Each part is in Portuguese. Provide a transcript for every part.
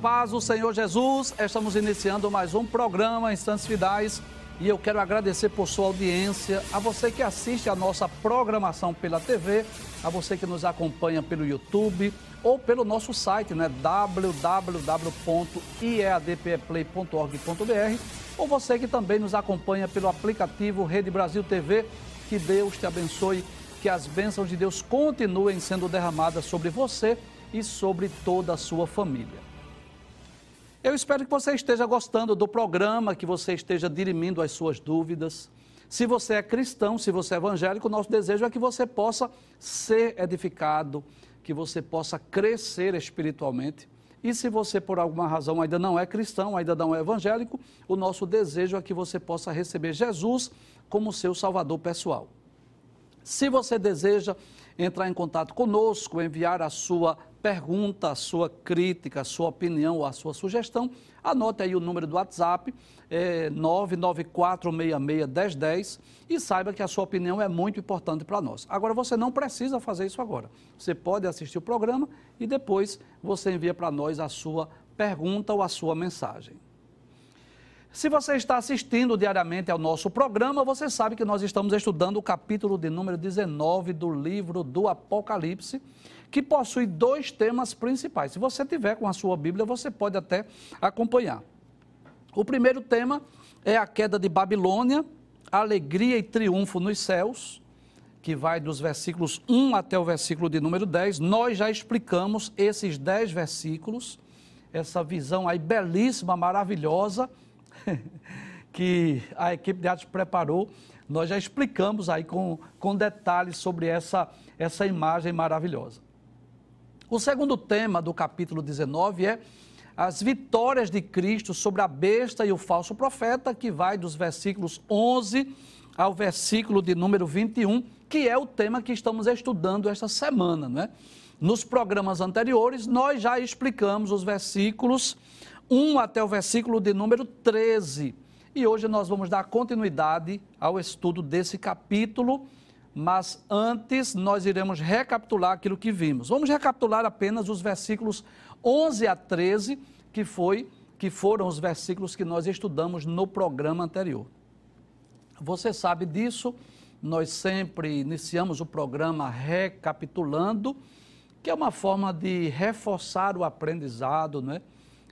Paz do Senhor Jesus, estamos iniciando mais um programa Instantes Finais e eu quero agradecer por sua audiência, a você que assiste a nossa programação pela TV, a você que nos acompanha pelo YouTube ou pelo nosso site, né, www.iadpeplay.org.br, ou você que também nos acompanha pelo aplicativo Rede Brasil TV. Que Deus te abençoe, que as bênçãos de Deus continuem sendo derramadas sobre você e sobre toda a sua família. Eu espero que você esteja gostando do programa, que você esteja dirimindo as suas dúvidas. Se você é cristão, se você é evangélico, nosso desejo é que você possa ser edificado, que você possa crescer espiritualmente. E se você, por alguma razão, ainda não é cristão, ainda não é evangélico, o nosso desejo é que você possa receber Jesus como seu salvador pessoal. Se você deseja entrar em contato conosco, enviar a sua pergunta, a sua crítica, a sua opinião ou a sua sugestão, anote aí o número do WhatsApp, é 994661010 e saiba que a sua opinião é muito importante para nós. Agora, você não precisa fazer isso agora. Você pode assistir o programa e depois você envia para nós a sua pergunta ou a sua mensagem. Se você está assistindo diariamente ao nosso programa, você sabe que nós estamos estudando o capítulo de número 19 do livro do Apocalipse que possui dois temas principais. Se você tiver com a sua Bíblia, você pode até acompanhar. O primeiro tema é a queda de Babilônia, alegria e triunfo nos céus, que vai dos versículos 1 até o versículo de número 10. Nós já explicamos esses 10 versículos, essa visão aí belíssima, maravilhosa, que a equipe de arte preparou. Nós já explicamos aí com, com detalhes sobre essa, essa imagem maravilhosa. O segundo tema do capítulo 19 é as vitórias de Cristo sobre a besta e o falso profeta, que vai dos versículos 11 ao versículo de número 21, que é o tema que estamos estudando esta semana, não é? Nos programas anteriores, nós já explicamos os versículos 1 até o versículo de número 13. E hoje nós vamos dar continuidade ao estudo desse capítulo mas antes nós iremos recapitular aquilo que vimos. Vamos recapitular apenas os versículos 11 a 13, que foi que foram os versículos que nós estudamos no programa anterior. Você sabe disso, nós sempre iniciamos o programa recapitulando, que é uma forma de reforçar o aprendizado, né?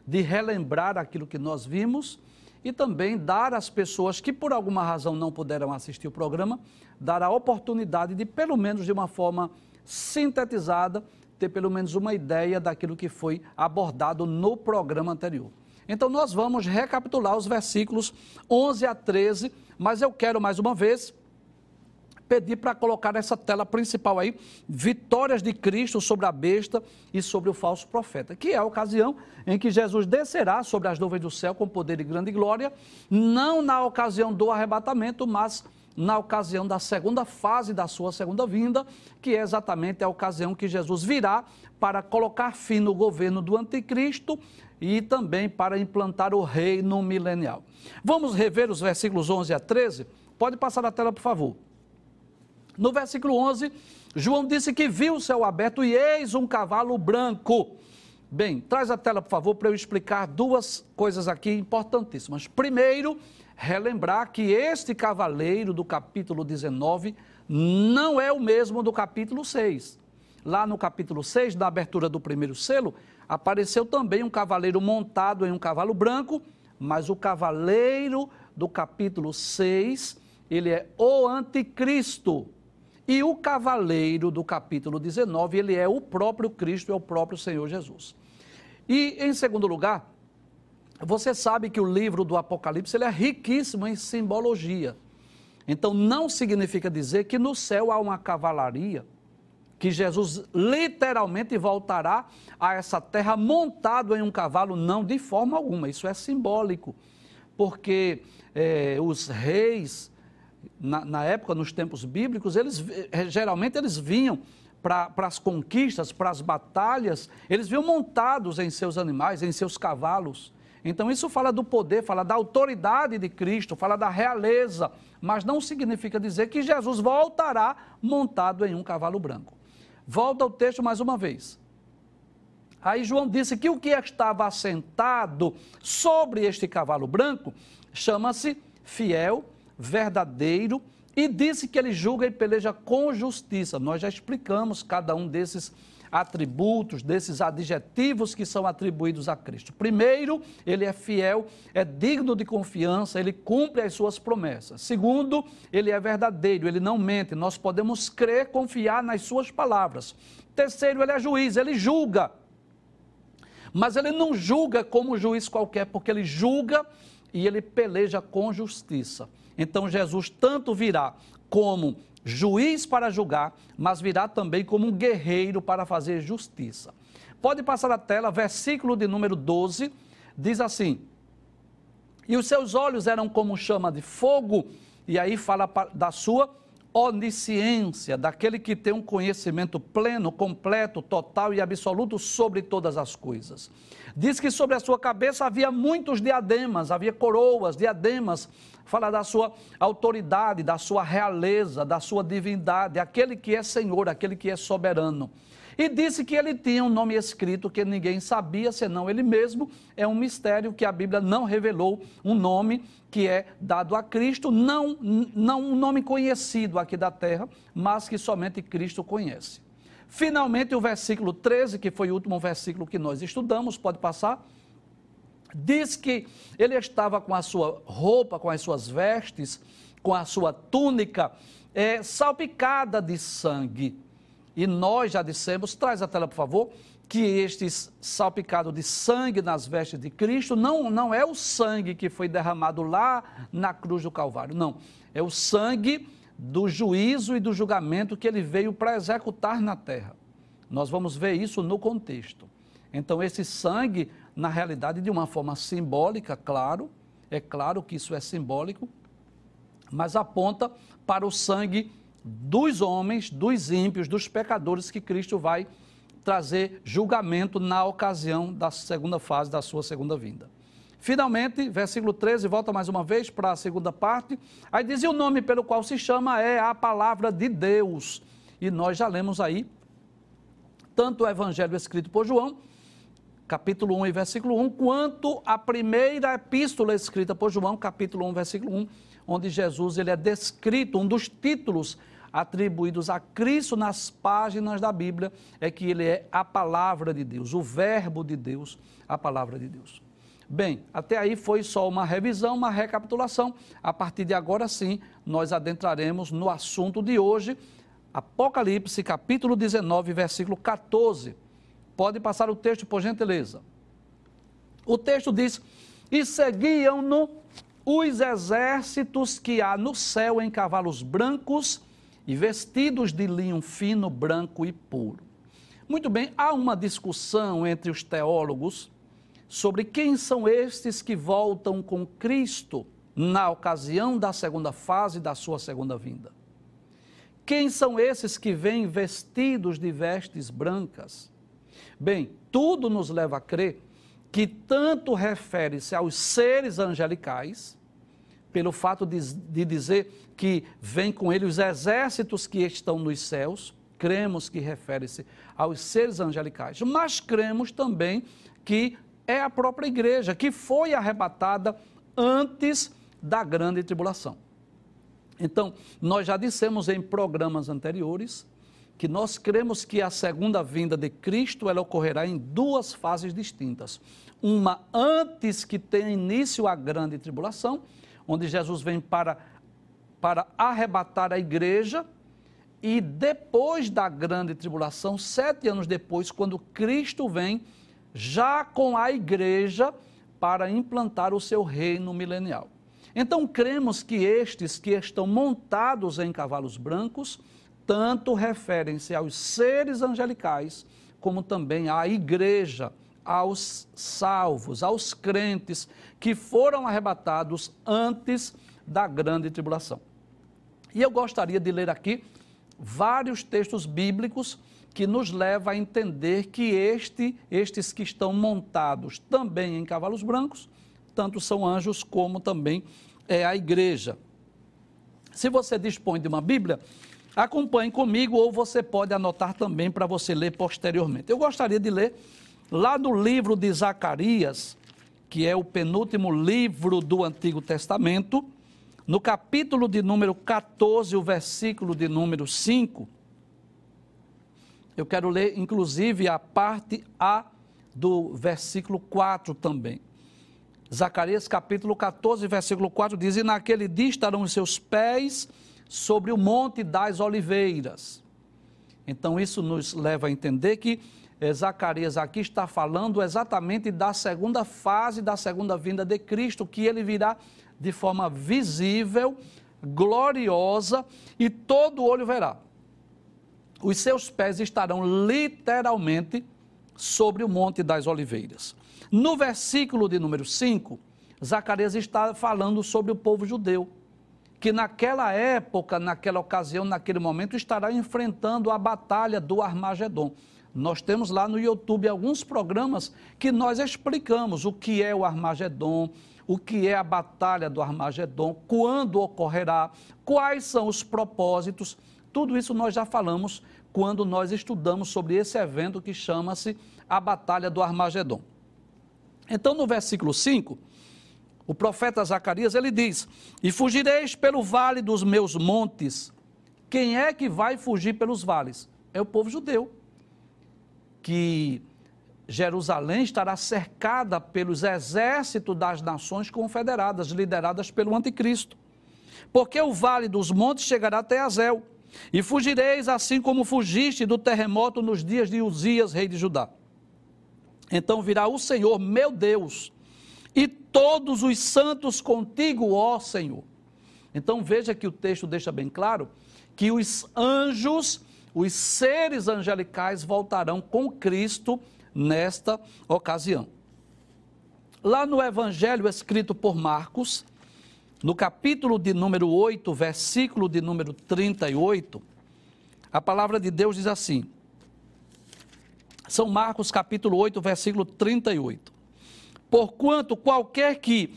de relembrar aquilo que nós vimos e também dar às pessoas que por alguma razão não puderam assistir o programa, dar a oportunidade de, pelo menos de uma forma sintetizada, ter pelo menos uma ideia daquilo que foi abordado no programa anterior. Então, nós vamos recapitular os versículos 11 a 13, mas eu quero mais uma vez pedir para colocar nessa tela principal aí, vitórias de Cristo sobre a besta e sobre o falso profeta, que é a ocasião em que Jesus descerá sobre as nuvens do céu com poder e grande glória, não na ocasião do arrebatamento, mas na ocasião da segunda fase da sua segunda vinda, que é exatamente a ocasião que Jesus virá para colocar fim no governo do anticristo e também para implantar o reino milenial. Vamos rever os versículos 11 a 13? Pode passar a tela, por favor. No versículo 11, João disse que viu o céu aberto e eis um cavalo branco. Bem, traz a tela, por favor, para eu explicar duas coisas aqui importantíssimas. Primeiro, relembrar que este cavaleiro do capítulo 19 não é o mesmo do capítulo 6. Lá no capítulo 6, da abertura do primeiro selo, apareceu também um cavaleiro montado em um cavalo branco, mas o cavaleiro do capítulo 6, ele é o anticristo. E o cavaleiro do capítulo 19, ele é o próprio Cristo, é o próprio Senhor Jesus. E, em segundo lugar, você sabe que o livro do Apocalipse ele é riquíssimo em simbologia. Então, não significa dizer que no céu há uma cavalaria, que Jesus literalmente voltará a essa terra montado em um cavalo, não de forma alguma. Isso é simbólico, porque é, os reis na, na época, nos tempos bíblicos, eles eh, geralmente eles vinham para as conquistas, para as batalhas, eles vinham montados em seus animais, em seus cavalos. Então, isso fala do poder, fala da autoridade de Cristo, fala da realeza, mas não significa dizer que Jesus voltará montado em um cavalo branco. Volta ao texto mais uma vez. Aí João disse que o que estava assentado sobre este cavalo branco chama-se fiel, verdadeiro, e disse que ele julga e peleja com justiça. Nós já explicamos cada um desses atributos, desses adjetivos que são atribuídos a Cristo. Primeiro, ele é fiel, é digno de confiança, ele cumpre as suas promessas. Segundo, ele é verdadeiro, ele não mente. Nós podemos crer, confiar nas suas palavras. Terceiro, ele é juiz, ele julga. Mas ele não julga como juiz qualquer, porque ele julga e ele peleja com justiça. Então Jesus tanto virá como juiz para julgar, mas virá também como um guerreiro para fazer justiça. Pode passar a tela, versículo de número 12, diz assim: E os seus olhos eram como chama de fogo, e aí fala da sua onisciência, daquele que tem um conhecimento pleno, completo, total e absoluto sobre todas as coisas. Diz que sobre a sua cabeça havia muitos diademas, havia coroas, diademas, fala da sua autoridade, da sua realeza, da sua divindade, aquele que é Senhor, aquele que é soberano. E disse que ele tinha um nome escrito que ninguém sabia, senão ele mesmo. É um mistério que a Bíblia não revelou um nome que é dado a Cristo, não, não um nome conhecido aqui da terra, mas que somente Cristo conhece. Finalmente, o versículo 13, que foi o último versículo que nós estudamos, pode passar. Diz que ele estava com a sua roupa, com as suas vestes, com a sua túnica é, salpicada de sangue. E nós já dissemos, traz a tela por favor, que este salpicado de sangue nas vestes de Cristo não, não é o sangue que foi derramado lá na cruz do Calvário, não. É o sangue do juízo e do julgamento que ele veio para executar na terra. Nós vamos ver isso no contexto. Então, esse sangue, na realidade, de uma forma simbólica, claro, é claro que isso é simbólico, mas aponta para o sangue dos homens, dos ímpios, dos pecadores que Cristo vai trazer julgamento na ocasião da segunda fase da sua segunda vinda. Finalmente, versículo 13, volta mais uma vez para a segunda parte. Aí diz: e o nome pelo qual se chama é a palavra de Deus. E nós já lemos aí, tanto o evangelho escrito por João, capítulo 1 e versículo 1, quanto a primeira epístola escrita por João, capítulo 1, versículo 1, onde Jesus ele é descrito, um dos títulos atribuídos a Cristo nas páginas da Bíblia é que ele é a palavra de Deus, o Verbo de Deus, a palavra de Deus. Bem, até aí foi só uma revisão, uma recapitulação. A partir de agora sim, nós adentraremos no assunto de hoje, Apocalipse, capítulo 19, versículo 14. Pode passar o texto, por gentileza. O texto diz: E seguiam-no os exércitos que há no céu em cavalos brancos e vestidos de linho fino, branco e puro. Muito bem, há uma discussão entre os teólogos sobre quem são estes que voltam com Cristo na ocasião da segunda fase da sua segunda vinda. Quem são esses que vêm vestidos de vestes brancas? Bem, tudo nos leva a crer que tanto refere-se aos seres angelicais, pelo fato de, de dizer que vem com ele os exércitos que estão nos céus, cremos que refere-se aos seres angelicais, mas cremos também que é a própria igreja que foi arrebatada antes da grande tribulação. Então, nós já dissemos em programas anteriores que nós cremos que a segunda vinda de Cristo ela ocorrerá em duas fases distintas. Uma antes que tenha início a grande tribulação, onde Jesus vem para para arrebatar a igreja. E depois da grande tribulação, sete anos depois, quando Cristo vem, já com a igreja, para implantar o seu reino milenial. Então, cremos que estes que estão montados em cavalos brancos, tanto referem-se aos seres angelicais, como também à igreja, aos salvos, aos crentes que foram arrebatados antes da grande tribulação. E eu gostaria de ler aqui vários textos bíblicos que nos levam a entender que este, estes que estão montados também em cavalos brancos, tanto são anjos como também é a igreja. Se você dispõe de uma Bíblia, acompanhe comigo ou você pode anotar também para você ler posteriormente. Eu gostaria de ler lá no livro de Zacarias, que é o penúltimo livro do Antigo Testamento, no capítulo de número 14, o versículo de número 5, eu quero ler inclusive a parte A do versículo 4 também. Zacarias capítulo 14, versículo 4 diz: E naquele dia estarão os seus pés sobre o monte das oliveiras. Então, isso nos leva a entender que Zacarias aqui está falando exatamente da segunda fase da segunda vinda de Cristo, que ele virá de forma visível, gloriosa e todo olho verá. Os seus pés estarão literalmente sobre o Monte das Oliveiras. No versículo de número 5, Zacarias está falando sobre o povo judeu, que naquela época, naquela ocasião, naquele momento, estará enfrentando a batalha do Armagedon. Nós temos lá no YouTube alguns programas que nós explicamos o que é o Armagedon, o que é a batalha do Armagedon, quando ocorrerá, quais são os propósitos. Tudo isso nós já falamos quando nós estudamos sobre esse evento que chama-se a Batalha do Armagedon. Então, no versículo 5, o profeta Zacarias, ele diz: "E fugireis pelo vale dos meus montes". Quem é que vai fugir pelos vales? É o povo judeu. Que Jerusalém estará cercada pelos exércitos das nações confederadas, lideradas pelo anticristo. Porque o vale dos montes chegará até Azel, e fugireis assim como fugiste do terremoto nos dias de Uzias, rei de Judá. Então virá o Senhor, meu Deus, e todos os santos contigo, ó Senhor. Então veja que o texto deixa bem claro que os anjos, os seres angelicais voltarão com Cristo nesta ocasião. Lá no Evangelho escrito por Marcos, no capítulo de número 8, versículo de número 38, a palavra de Deus diz assim: São Marcos, capítulo 8, versículo 38. Porquanto qualquer que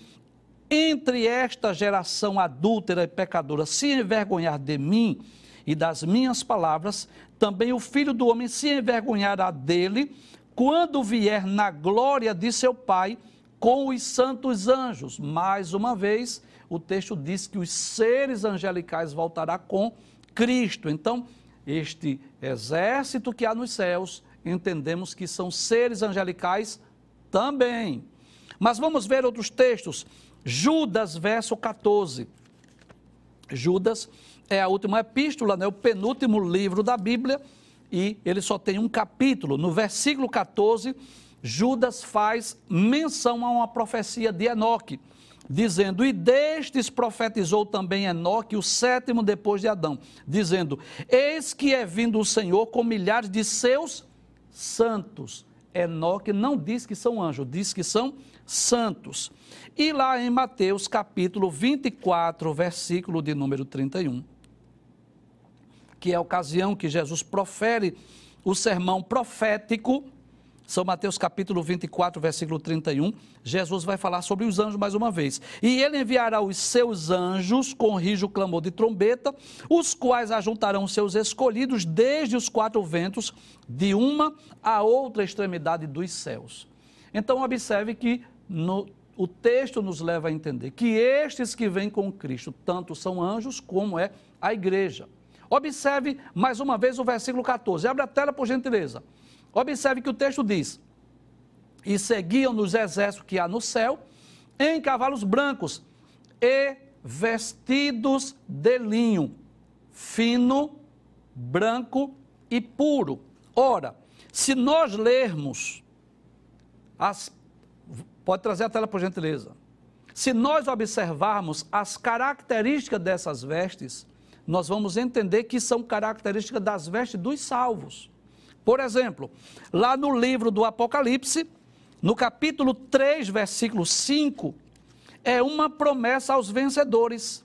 entre esta geração adúltera e pecadora se envergonhar de mim e das minhas palavras, também o filho do homem se envergonhará dele quando vier na glória de seu Pai com os santos anjos. Mais uma vez, o texto diz que os seres angelicais voltará com Cristo. Então, este exército que há nos céus, entendemos que são seres angelicais também. Mas vamos ver outros textos. Judas, verso 14. Judas é a última epístola, né, o penúltimo livro da Bíblia e ele só tem um capítulo. No versículo 14, Judas faz menção a uma profecia de Enoque, dizendo: E destes profetizou também Enoque, o sétimo depois de Adão, dizendo: Eis que é vindo o Senhor com milhares de seus santos. Enoque não diz que são anjos, diz que são santos. E lá em Mateus capítulo 24, versículo de número 31 que é a ocasião que Jesus profere o sermão profético, São Mateus capítulo 24, versículo 31, Jesus vai falar sobre os anjos mais uma vez. E ele enviará os seus anjos com rijo clamor de trombeta, os quais ajuntarão seus escolhidos desde os quatro ventos, de uma a outra extremidade dos céus. Então observe que no, o texto nos leva a entender que estes que vêm com Cristo, tanto são anjos como é a igreja. Observe mais uma vez o versículo 14. Abre a tela, por gentileza. Observe que o texto diz: E seguiam nos exércitos que há no céu, em cavalos brancos e vestidos de linho, fino, branco e puro. Ora, se nós lermos as. Pode trazer a tela, por gentileza. Se nós observarmos as características dessas vestes, nós vamos entender que são características das vestes dos salvos. Por exemplo, lá no livro do Apocalipse, no capítulo 3, versículo 5, é uma promessa aos vencedores.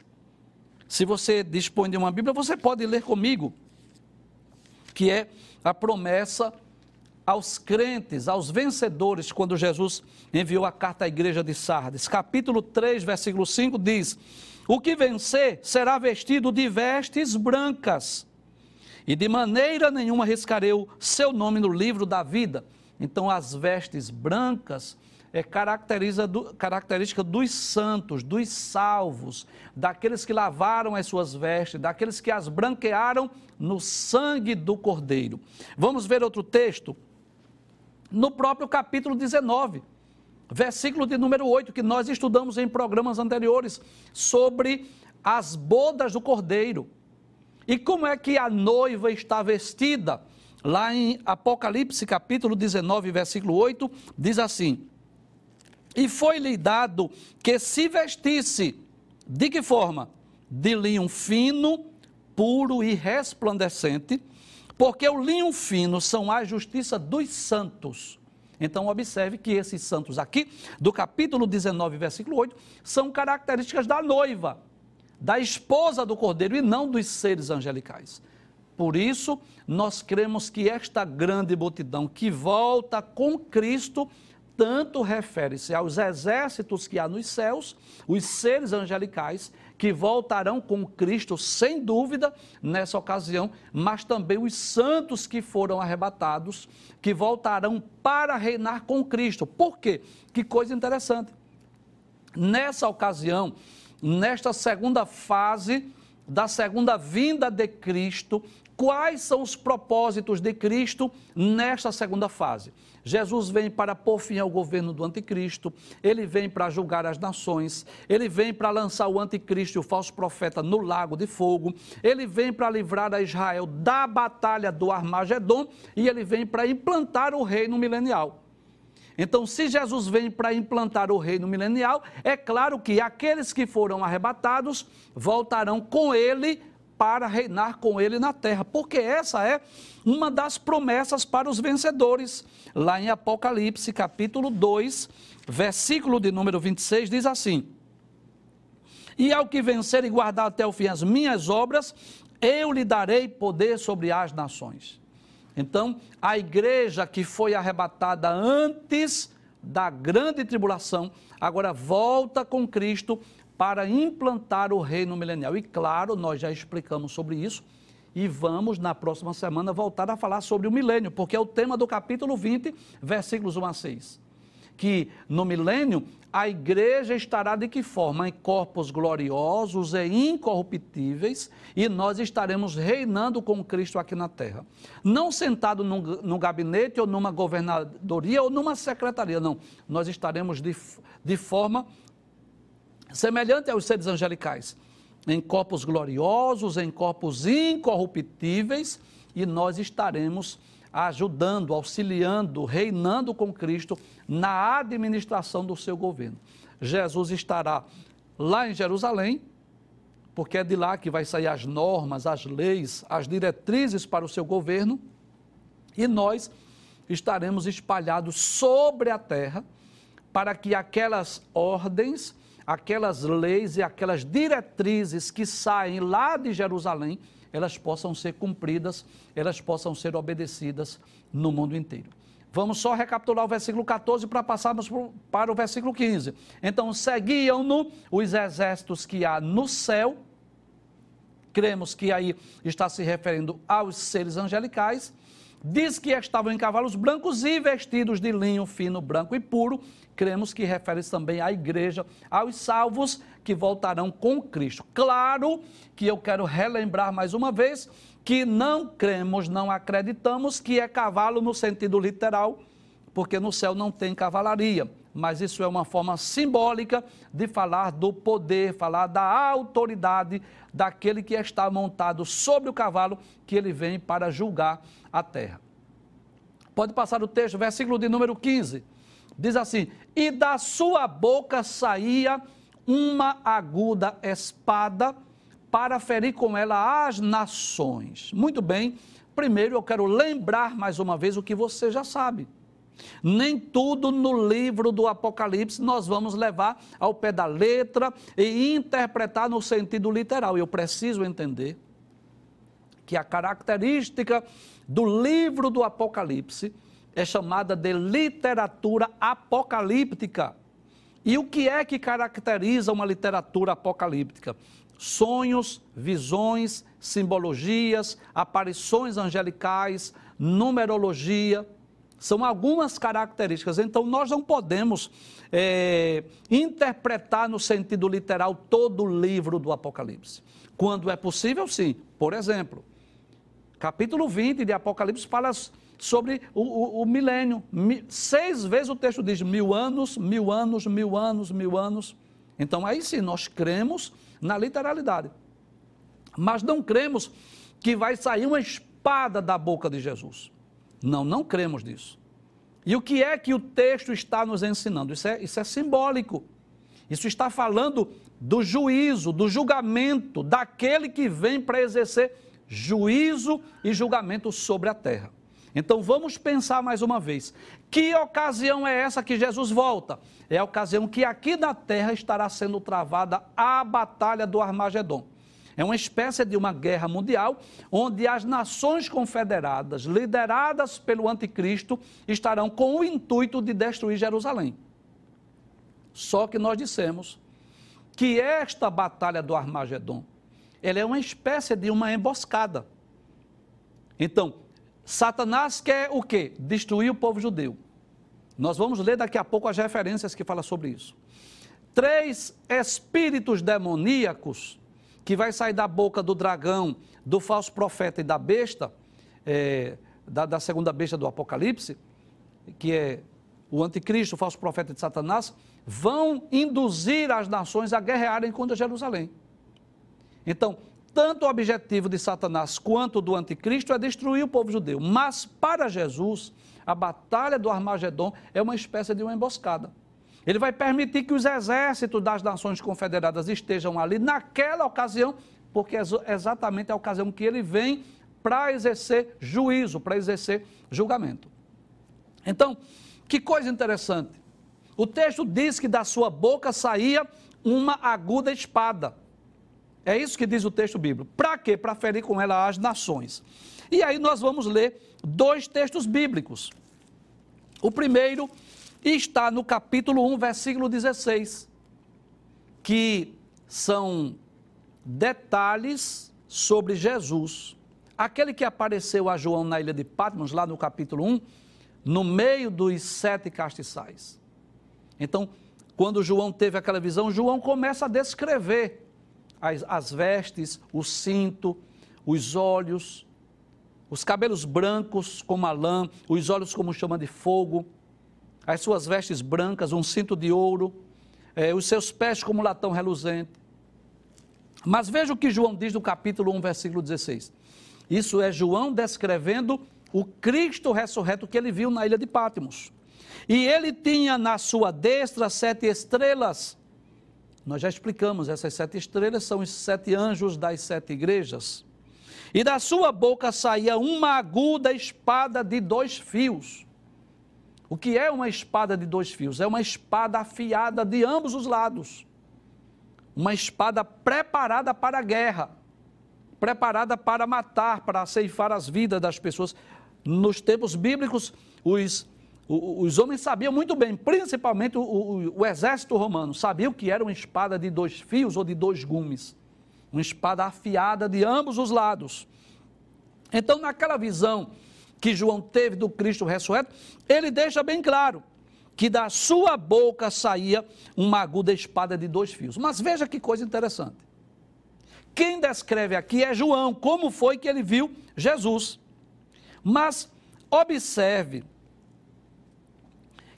Se você dispõe de uma Bíblia, você pode ler comigo, que é a promessa aos crentes, aos vencedores, quando Jesus enviou a carta à igreja de Sardes. Capítulo 3, versículo 5 diz: o que vencer será vestido de vestes brancas, e de maneira nenhuma riscarei o seu nome no livro da vida, Então, as vestes brancas é do, característica dos santos, dos salvos, daqueles que lavaram as suas vestes, daqueles que as branquearam no sangue do Cordeiro. Vamos ver outro texto? No próprio capítulo 19, versículo de número 8, que nós estudamos em programas anteriores, sobre as bodas do Cordeiro. E como é que a noiva está vestida? Lá em Apocalipse, capítulo 19, versículo 8, diz assim: E foi-lhe dado que se vestisse, de que forma? De linho fino, puro e resplandecente, porque o linho fino são a justiça dos santos. Então, observe que esses santos aqui, do capítulo 19, versículo 8, são características da noiva, da esposa do cordeiro e não dos seres angelicais. Por isso, nós cremos que esta grande multidão que volta com Cristo tanto refere-se aos exércitos que há nos céus, os seres angelicais, que voltarão com Cristo, sem dúvida, nessa ocasião, mas também os santos que foram arrebatados, que voltarão para reinar com Cristo. Por quê? Que coisa interessante. Nessa ocasião, nesta segunda fase da segunda vinda de Cristo, Quais são os propósitos de Cristo nesta segunda fase? Jesus vem para pôr fim ao governo do anticristo, ele vem para julgar as nações, ele vem para lançar o anticristo e o falso profeta no lago de fogo, ele vem para livrar a Israel da batalha do Armagedon e ele vem para implantar o reino milenial. Então, se Jesus vem para implantar o reino milenial, é claro que aqueles que foram arrebatados voltarão com ele para reinar com ele na terra, porque essa é uma das promessas para os vencedores. Lá em Apocalipse, capítulo 2, versículo de número 26, diz assim: E ao que vencer e guardar até o fim as minhas obras, eu lhe darei poder sobre as nações. Então, a igreja que foi arrebatada antes da grande tribulação, agora volta com Cristo para implantar o reino milenial. E claro, nós já explicamos sobre isso e vamos na próxima semana voltar a falar sobre o milênio, porque é o tema do capítulo 20, versículos 1 a 6. Que no milênio a igreja estará de que forma? Em corpos gloriosos e incorruptíveis, e nós estaremos reinando com Cristo aqui na terra. Não sentado num, num gabinete ou numa governadoria ou numa secretaria, não. Nós estaremos de, de forma semelhante aos seres angelicais, em corpos gloriosos, em corpos incorruptíveis, e nós estaremos ajudando, auxiliando, reinando com Cristo na administração do seu governo. Jesus estará lá em Jerusalém, porque é de lá que vai sair as normas, as leis, as diretrizes para o seu governo, e nós estaremos espalhados sobre a terra para que aquelas ordens aquelas leis e aquelas diretrizes que saem lá de Jerusalém, elas possam ser cumpridas, elas possam ser obedecidas no mundo inteiro. Vamos só recapitular o versículo 14 para passarmos para o versículo 15. Então, seguiam-no os exércitos que há no céu, cremos que aí está se referindo aos seres angelicais, diz que estavam em cavalos brancos e vestidos de linho fino, branco e puro, cremos que refere-se também à igreja, aos salvos que voltarão com Cristo. Claro que eu quero relembrar mais uma vez que não cremos, não acreditamos que é cavalo no sentido literal, porque no céu não tem cavalaria. Mas isso é uma forma simbólica de falar do poder, falar da autoridade daquele que está montado sobre o cavalo, que ele vem para julgar a terra. Pode passar o texto, versículo de número 15. Diz assim: E da sua boca saía uma aguda espada para ferir com ela as nações. Muito bem, primeiro eu quero lembrar mais uma vez o que você já sabe. Nem tudo no livro do Apocalipse nós vamos levar ao pé da letra e interpretar no sentido literal. Eu preciso entender que a característica do livro do Apocalipse é chamada de literatura apocalíptica. E o que é que caracteriza uma literatura apocalíptica? Sonhos, visões, simbologias, aparições angelicais, numerologia, São algumas características. Então, nós não podemos é, interpretar no sentido literal todo o livro do Apocalipse. Quando é possível, sim. Por exemplo, capítulo 20 de Apocalipse fala sobre o, o, o milênio. Seis vezes o texto diz mil anos, mil anos, mil anos, mil anos. Então, aí sim, nós cremos na literalidade. Mas não cremos que vai sair uma espada da boca de Jesus. Não, não cremos nisso. E o que é que o texto está nos ensinando? Isso é, isso é simbólico. Isso está falando do juízo, do julgamento daquele que vem para exercer juízo e julgamento sobre a terra. Então vamos pensar mais uma vez. Que ocasião é essa que Jesus volta? É a ocasião que aqui na terra estará sendo travada a batalha do Armagedon. É uma espécie de uma guerra mundial onde as nações confederadas, lideradas pelo anticristo, estarão com o intuito de destruir Jerusalém. Só que nós dissemos que esta batalha do Armagedon, ela é uma espécie de uma emboscada. Então, Satanás quer o quê? Destruir o povo judeu. Nós vamos ler daqui a pouco as referências que falam sobre isso. Três espíritos demoníacos que vai sair da boca do dragão, do falso profeta e da besta, é, da, da segunda besta do Apocalipse, que é o anticristo, o falso profeta de Satanás, vão induzir as nações a guerrearem contra Jerusalém. Então, tanto o objetivo de Satanás quanto do anticristo é destruir o povo judeu. Mas para Jesus, a batalha do Armagedon é uma espécie de uma emboscada. Ele vai permitir que os exércitos das nações confederadas estejam ali naquela ocasião, porque é exatamente a ocasião que ele vem para exercer juízo, para exercer julgamento. Então, que coisa interessante. O texto diz que da sua boca saía uma aguda espada. É isso que diz o texto bíblico. Para quê? Para ferir com ela as nações. E aí nós vamos ler dois textos bíblicos. O primeiro está no capítulo 1, versículo 16, que são detalhes sobre Jesus. Aquele que apareceu a João na ilha de Patmos, lá no capítulo 1, no meio dos sete castiçais. Então, quando João teve aquela visão, João começa a descrever as, as vestes, o cinto, os olhos, os cabelos brancos como a lã, os olhos como chama de fogo, as suas vestes brancas, um cinto de ouro, eh, os seus pés como latão reluzente. Mas veja o que João diz no capítulo 1, versículo 16. Isso é João descrevendo o Cristo ressurreto que ele viu na ilha de Pátimos. E ele tinha na sua destra sete estrelas. Nós já explicamos, essas sete estrelas são os sete anjos das sete igrejas. E da sua boca saía uma aguda espada de dois fios. O que é uma espada de dois fios? É uma espada afiada de ambos os lados. Uma espada preparada para a guerra, preparada para matar, para ceifar as vidas das pessoas nos tempos bíblicos, os, os homens sabiam muito bem, principalmente o, o, o exército romano, sabiam que era uma espada de dois fios ou de dois gumes. Uma espada afiada de ambos os lados. Então, naquela visão que João teve do Cristo ressurreto, ele deixa bem claro que da sua boca saía uma aguda espada de dois fios. Mas veja que coisa interessante. Quem descreve aqui é João, como foi que ele viu Jesus. Mas observe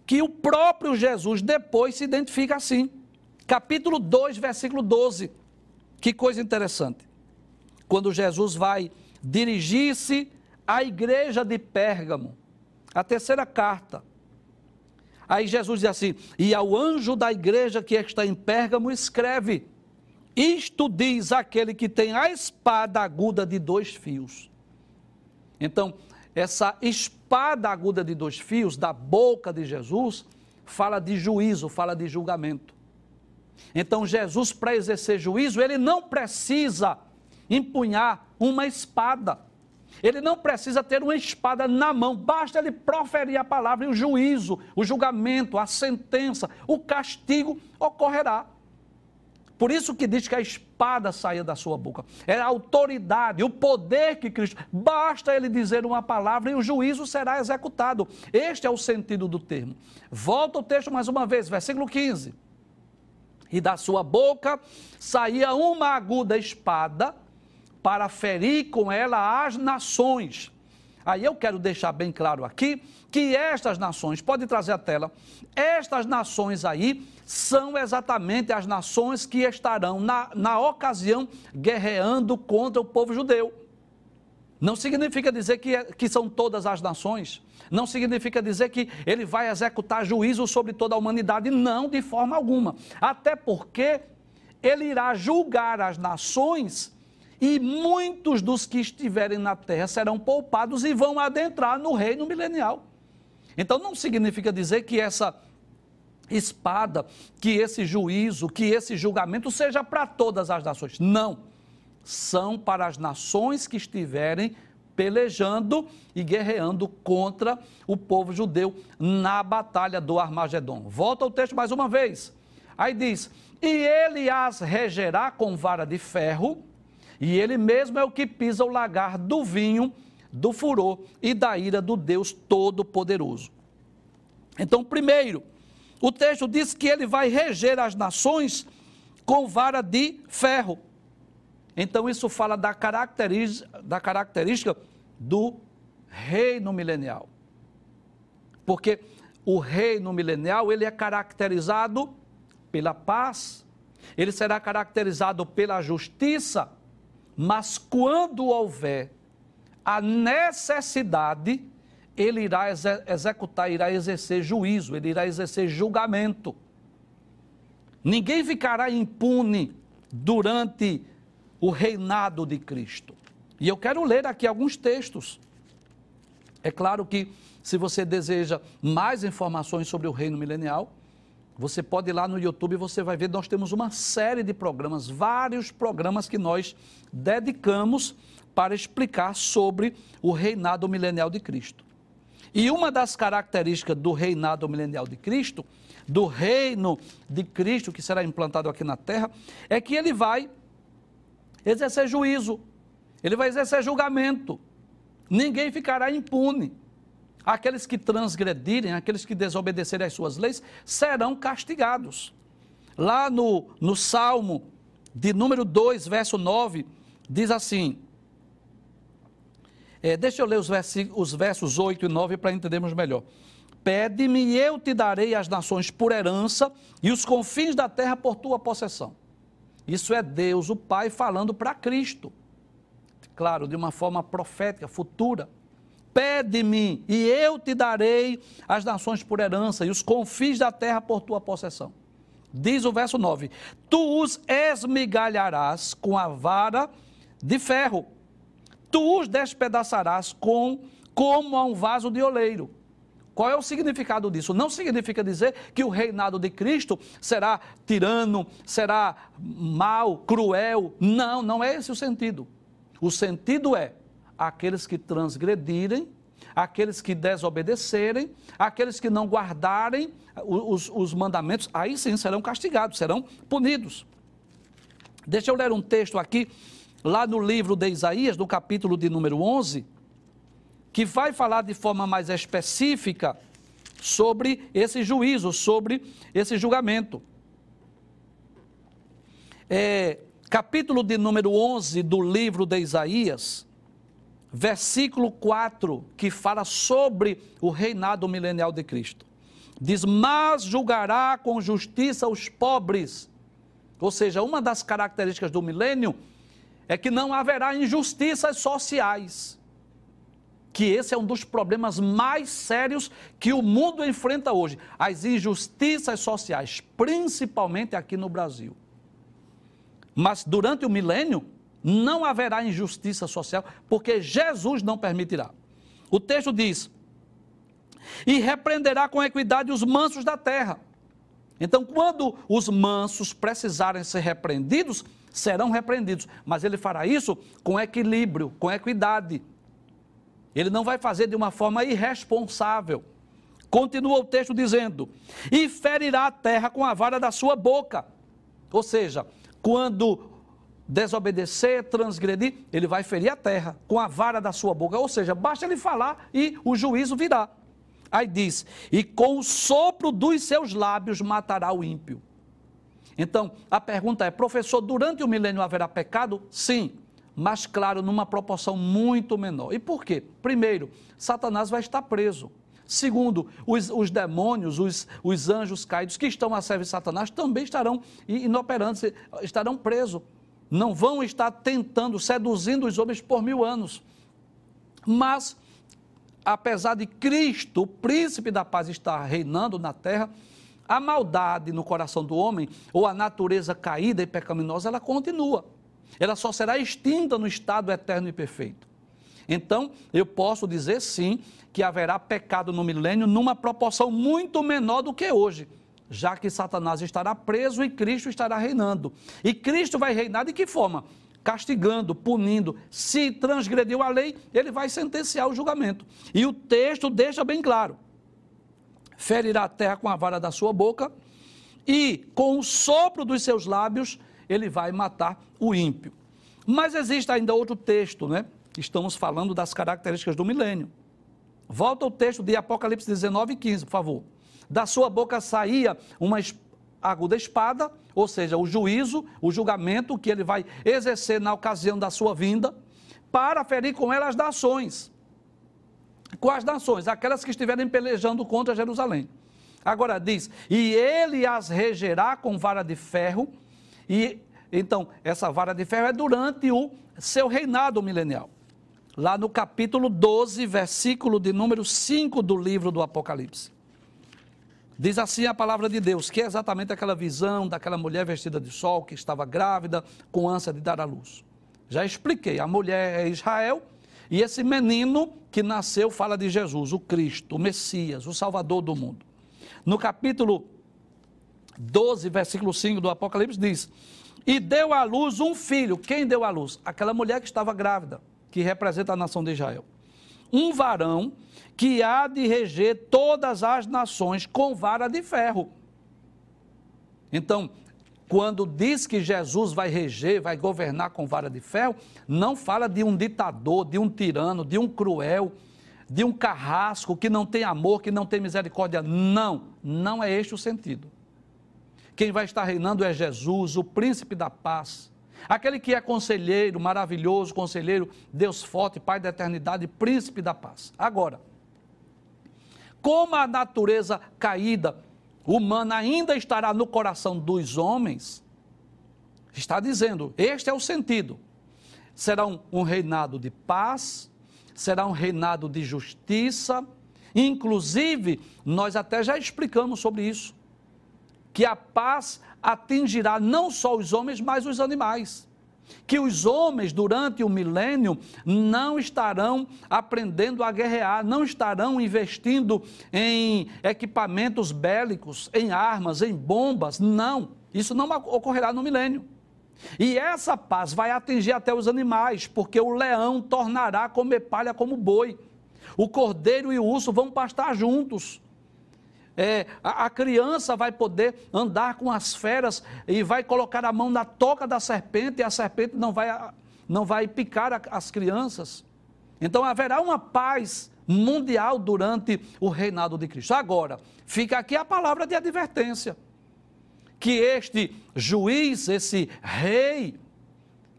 que o próprio Jesus depois se identifica assim. Capítulo 2, versículo 12. Que coisa interessante. Quando Jesus vai dirigir-se à igreja de Pérgamo, a terceira carta. Aí Jesus diz assim: E ao anjo da igreja que está em Pérgamo, escreve: Isto diz aquele que tem a espada aguda de dois fios. Então, essa espada aguda de dois fios da boca de Jesus fala de juízo, fala de julgamento. Então, Jesus, para exercer juízo, ele não precisa empunhar uma espada. Ele não precisa ter uma espada na mão, basta ele proferir a palavra e o juízo, o julgamento, a sentença, o castigo ocorrerá. Por isso que diz que a espada saía da sua boca. Era a autoridade, o poder que Cristo. Basta ele dizer uma palavra e o juízo será executado. Este é o sentido do termo. Volta o texto mais uma vez, versículo 15. E da sua boca saía uma aguda espada para ferir com ela as nações. Aí eu quero deixar bem claro aqui que estas nações, pode trazer a tela, estas nações aí são exatamente as nações que estarão na, na ocasião guerreando contra o povo judeu. Não significa dizer que, que são todas as nações, não significa dizer que ele vai executar juízo sobre toda a humanidade, não, de forma alguma. Até porque ele irá julgar as nações e muitos dos que estiverem na terra serão poupados e vão adentrar no reino milenial. Então não significa dizer que essa espada, que esse juízo, que esse julgamento seja para todas as nações. Não. São para as nações que estiverem pelejando e guerreando contra o povo judeu na batalha do Armagedon. Volta ao texto mais uma vez. Aí diz: E ele as regerá com vara de ferro e ele mesmo é o que pisa o lagar do vinho, do furor e da ira do Deus Todo-Poderoso. Então, primeiro, o texto diz que ele vai reger as nações com vara de ferro. Então, isso fala da característica, da característica do reino milenial. Porque o reino milenial, ele é caracterizado pela paz, ele será caracterizado pela justiça, mas quando houver a necessidade, ele irá executar, irá exercer juízo, ele irá exercer julgamento. Ninguém ficará impune durante o reinado de Cristo. E eu quero ler aqui alguns textos. É claro que, se você deseja mais informações sobre o reino milenial, você pode ir lá no YouTube e você vai ver, nós temos uma série de programas, vários programas que nós dedicamos para explicar sobre o reinado milenial de Cristo. E uma das características do reinado milenial de Cristo, do reino de Cristo que será implantado aqui na terra, é que ele vai exercer juízo, ele vai exercer julgamento. Ninguém ficará impune. Aqueles que transgredirem, aqueles que desobedecerem às suas leis, serão castigados. Lá no, no Salmo de número 2, verso 9, diz assim: é, deixa eu ler os, os versos 8 e 9 para entendermos melhor. Pede-me e eu te darei as nações por herança e os confins da terra por tua possessão. Isso é Deus, o Pai, falando para Cristo. Claro, de uma forma profética, futura. Pede-me e eu te darei as nações por herança e os confins da terra por tua possessão. Diz o verso 9: Tu os esmigalharás com a vara de ferro, tu os despedaçarás com como a um vaso de oleiro. Qual é o significado disso? Não significa dizer que o reinado de Cristo será tirano, será mal, cruel. Não, não é esse o sentido. O sentido é aqueles que transgredirem, aqueles que desobedecerem, aqueles que não guardarem os, os mandamentos, aí sim serão castigados, serão punidos. Deixa eu ler um texto aqui, lá no livro de Isaías, no capítulo de número 11, que vai falar de forma mais específica sobre esse juízo, sobre esse julgamento. É, capítulo de número 11 do livro de Isaías, versículo 4, que fala sobre o reinado milenial de Cristo. Diz: Mas julgará com justiça os pobres. Ou seja, uma das características do milênio é que não haverá injustiças sociais. Que esse é um dos problemas mais sérios que o mundo enfrenta hoje. As injustiças sociais, principalmente aqui no Brasil. Mas durante o milênio, não haverá injustiça social, porque Jesus não permitirá. O texto diz: e repreenderá com equidade os mansos da terra. Então, quando os mansos precisarem ser repreendidos, serão repreendidos, mas ele fará isso com equilíbrio, com equidade. Ele não vai fazer de uma forma irresponsável. Continua o texto dizendo: e ferirá a terra com a vara da sua boca. Ou seja, quando desobedecer, transgredir, ele vai ferir a terra com a vara da sua boca. Ou seja, basta ele falar e o juízo virá. Aí diz: e com o sopro dos seus lábios matará o ímpio. Então, a pergunta é: professor, durante o milênio haverá pecado? Sim, mas claro, numa proporção muito menor. E por quê? Primeiro, Satanás vai estar preso. Segundo, os, os demônios, os, os, anjos caídos que estão a servir Satanás também estarão inoperantes, estarão presos. Não vão estar tentando, seduzindo os homens por mil anos. Mas, apesar de Cristo, o príncipe da paz, estar reinando na terra, a maldade no coração do homem, ou a natureza caída e pecaminosa, ela continua. Ela só será extinta no estado eterno e perfeito. Então, eu posso dizer sim que haverá pecado no milênio numa proporção muito menor do que hoje, já que Satanás estará preso e Cristo estará reinando. E Cristo vai reinar de que forma? Castigando, punindo. Se transgrediu a lei, ele vai sentenciar o julgamento. E o texto deixa bem claro: ferirá a terra com a vara da sua boca, e com o sopro dos seus lábios ele vai matar o ímpio. Mas existe ainda outro texto, né? Estamos falando das características do milênio. Volta ao texto de Apocalipse 19, 15, por favor. Da sua boca saía uma aguda espada, ou seja, o juízo, o julgamento que ele vai exercer na ocasião da sua vinda, para ferir com ela as nações. Quais nações? Aquelas que estiverem pelejando contra Jerusalém. Agora diz: e ele as regerá com vara de ferro, e então essa vara de ferro é durante o seu reinado milenial. Lá no capítulo 12, versículo de número 5 do livro do Apocalipse. Diz assim a palavra de Deus, que é exatamente aquela visão daquela mulher vestida de sol que estava grávida com ânsia de dar à luz. Já expliquei, a mulher é Israel e esse menino que nasceu fala de Jesus, o Cristo, o Messias, o Salvador do mundo. No capítulo 12, versículo 5 do Apocalipse diz: E deu à luz um filho. Quem deu à luz? Aquela mulher que estava grávida, que representa a nação de Israel. Um varão que há de reger todas as nações com vara de ferro. Então, quando diz que Jesus vai reger, vai governar com vara de ferro, não fala de um ditador, de um tirano, de um cruel, de um carrasco que não tem amor, que não tem misericórdia. Não, não é este o sentido. Quem vai estar reinando é Jesus, o príncipe da paz. Aquele que é conselheiro, maravilhoso conselheiro, Deus forte, Pai da eternidade, príncipe da paz. Agora, como a natureza caída humana ainda estará no coração dos homens, está dizendo, este é o sentido. Será um, um reinado de paz, será um reinado de justiça, inclusive, nós até já explicamos sobre isso, que a paz atingirá não só os homens, mas os animais que os homens, durante o milênio, não estarão aprendendo a guerrear, não estarão investindo em equipamentos bélicos, em armas, em bombas. Não, isso não ocorrerá no milênio. E essa paz vai atingir até os animais, porque o leão tornará comer palha como boi. O cordeiro e o urso vão pastar juntos é, a, a, criança vai poder andar com as feras e vai colocar a mão na toca da serpente e a serpente não vai, não vai picar a, as crianças. Então haverá uma paz mundial durante o reinado de Cristo. Agora, fica aqui a palavra de advertência: que este juiz, esse rei,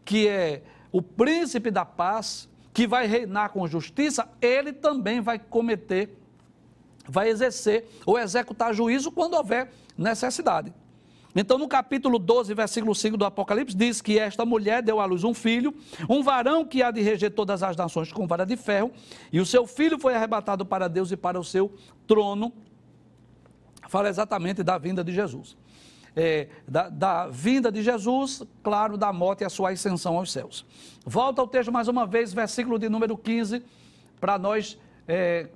que é o príncipe da paz, que vai reinar com justiça, ele também vai cometer vai exercer ou executar juízo quando houver necessidade. Então, no capítulo 12, versículo 5 do Apocalipse, diz que esta mulher deu à luz um filho, um varão que há de reger todas as nações com vara de ferro, e o seu filho foi arrebatado para Deus e para o seu trono. Fala exatamente da vinda de Jesus. É, da, da, vinda de Jesus, claro, da morte e a sua ascensão aos céus. Volta ao texto mais uma vez, versículo de número 15, para nós é,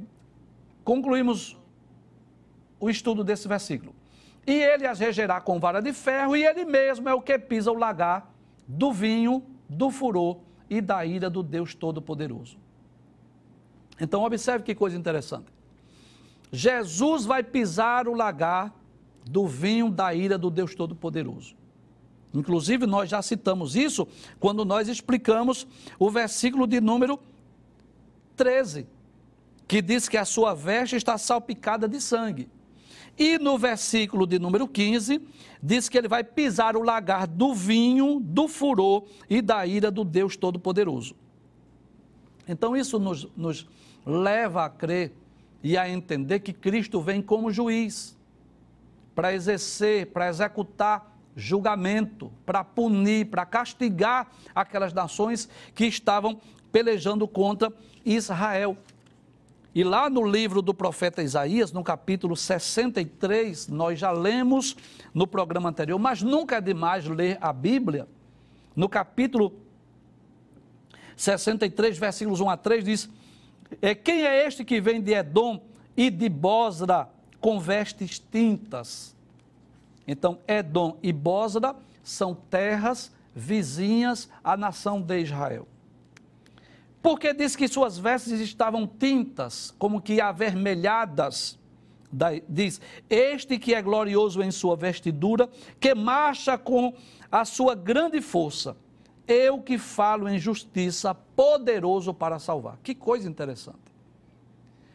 concluímos o estudo desse versículo. E ele as regerá com vara de ferro, e ele mesmo é o que pisa o lagar do vinho, do furor e da ira do Deus Todo-Poderoso. Então, observe que coisa interessante. Jesus vai pisar o lagar do vinho da ira do Deus Todo-Poderoso. Inclusive, nós já citamos isso quando nós explicamos o versículo de número 13, que diz que a sua veste está salpicada de sangue. E no versículo de número 15, diz que ele vai pisar o lagar do vinho, do furor e da ira do Deus Todo-Poderoso. Então, isso nos, nos leva a crer e a entender que Cristo vem como juiz para exercer, para executar julgamento, para punir, para castigar aquelas nações que estavam pelejando contra Israel. E lá no livro do profeta Isaías, no capítulo 63, nós já lemos no programa anterior, mas nunca é demais ler a Bíblia. No capítulo 63, versículos 1 a 3, diz: é, Quem é este que vem de Edom e de Bosra com vestes tintas? Então, Edom e Bosra são terras vizinhas à nação de Israel. Porque diz que suas vestes estavam tintas, como que avermelhadas. Diz: Este que é glorioso em sua vestidura, que marcha com a sua grande força. Eu que falo em justiça, poderoso para salvar. Que coisa interessante.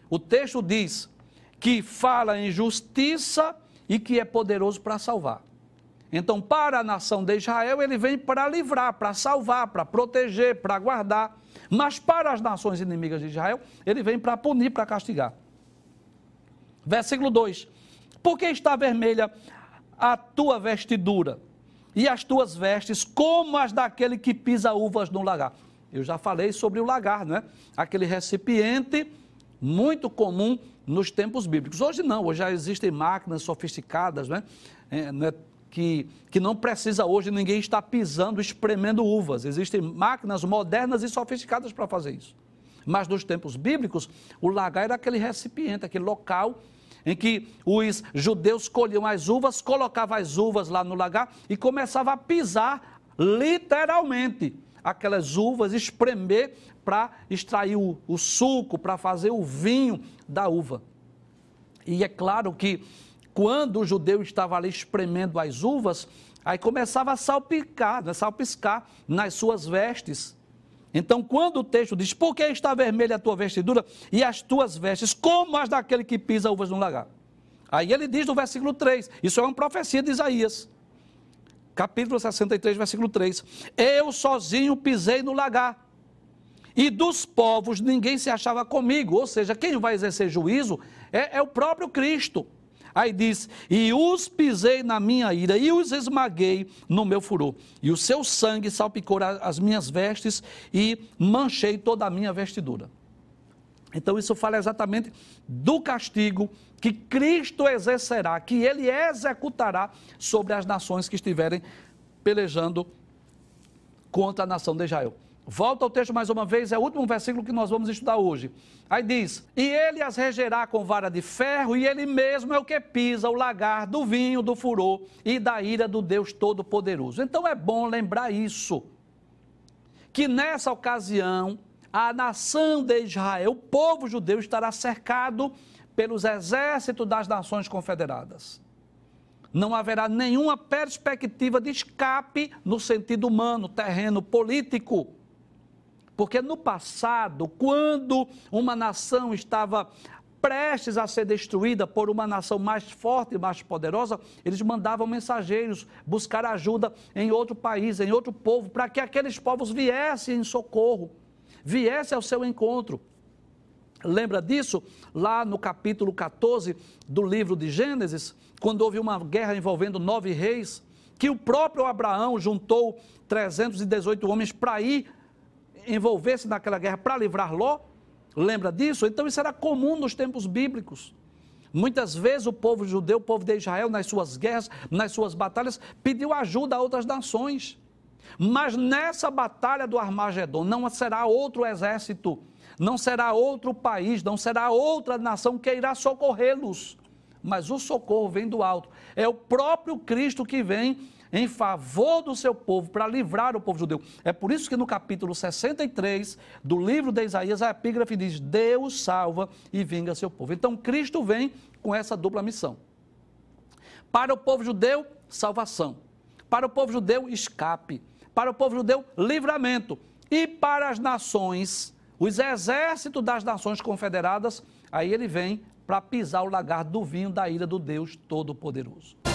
O texto diz que fala em justiça e que é poderoso para salvar. Então, para a nação de Israel, ele vem para livrar, para salvar, para proteger, para guardar. Mas para as nações inimigas de Israel, ele vem para punir, para castigar. Versículo 2: Por que está vermelha a tua vestidura e as tuas vestes como as daquele que pisa uvas no lagar? Eu já falei sobre o lagar, não é? Aquele recipiente muito comum nos tempos bíblicos. Hoje não, hoje já existem máquinas sofisticadas, não é? É, não é que, que não precisa hoje ninguém estar pisando, espremendo uvas. Existem máquinas modernas e sofisticadas para fazer isso. Mas nos tempos bíblicos, o lagar era aquele recipiente, aquele local em que os judeus colhiam as uvas, colocavam as uvas lá no lagar e começava a pisar literalmente aquelas uvas, espremer para extrair o, o suco, para fazer o vinho da uva. E é claro que quando o judeu estava ali espremendo as uvas, aí começava a salpicar, né, salpiscar nas suas vestes. Então, quando o texto diz, por que está vermelha a tua vestidura e as tuas vestes, como as daquele que pisa uvas no lagar? Aí ele diz no versículo 3, isso é uma profecia de Isaías, capítulo 63, versículo 3: Eu sozinho pisei no lagar, e dos povos ninguém se achava comigo, ou seja, quem vai exercer juízo é, é o próprio Cristo. Aí diz: E os pisei na minha ira, e os esmaguei no meu furor. E o seu sangue salpicou as minhas vestes, e manchei toda a minha vestidura. Então, isso fala exatamente do castigo que Cristo exercerá, que ele executará sobre as nações que estiverem pelejando contra a nação de Israel. Volta ao texto mais uma vez, é o último versículo que nós vamos estudar hoje. Aí diz: E ele as regerá com vara de ferro, e ele mesmo é o que pisa o lagar do vinho, do furor e da ira do Deus Todo-Poderoso. Então é bom lembrar isso, que nessa ocasião, a nação de Israel, o povo judeu, estará cercado pelos exércitos das nações confederadas. Não haverá nenhuma perspectiva de escape no sentido humano, terreno, político porque no passado, quando uma nação estava prestes a ser destruída por uma nação mais forte e mais poderosa, eles mandavam mensageiros buscar ajuda em outro país, em outro povo, para que aqueles povos viessem em socorro, viessem ao seu encontro. Lembra disso? Lá no capítulo 14 do livro de Gênesis, quando houve uma guerra envolvendo nove reis, que o próprio Abraão juntou 318 homens para ir envolver-se naquela guerra para livrar Ló? Lembra disso? Então isso era comum nos tempos bíblicos. Muitas vezes o povo judeu, o povo de Israel, nas suas guerras, nas suas batalhas, pediu ajuda a outras nações. Mas nessa batalha do Armagedon não será outro exército, não será outro país, não será outra nação que irá socorrê-los. Mas o socorro vem do alto. É o próprio Cristo que vem em favor do seu povo, para livrar o povo judeu. É por isso que no capítulo 63 do livro de Isaías, a epígrafe diz: Deus salva e vinga seu povo. Então Cristo vem com essa dupla missão. Para o povo judeu, salvação. Para o povo judeu, escape. Para o povo judeu, livramento. E para as nações, os exércitos das nações confederadas, aí ele vem para pisar o lagar do vinho da ira do Deus Todo-Poderoso.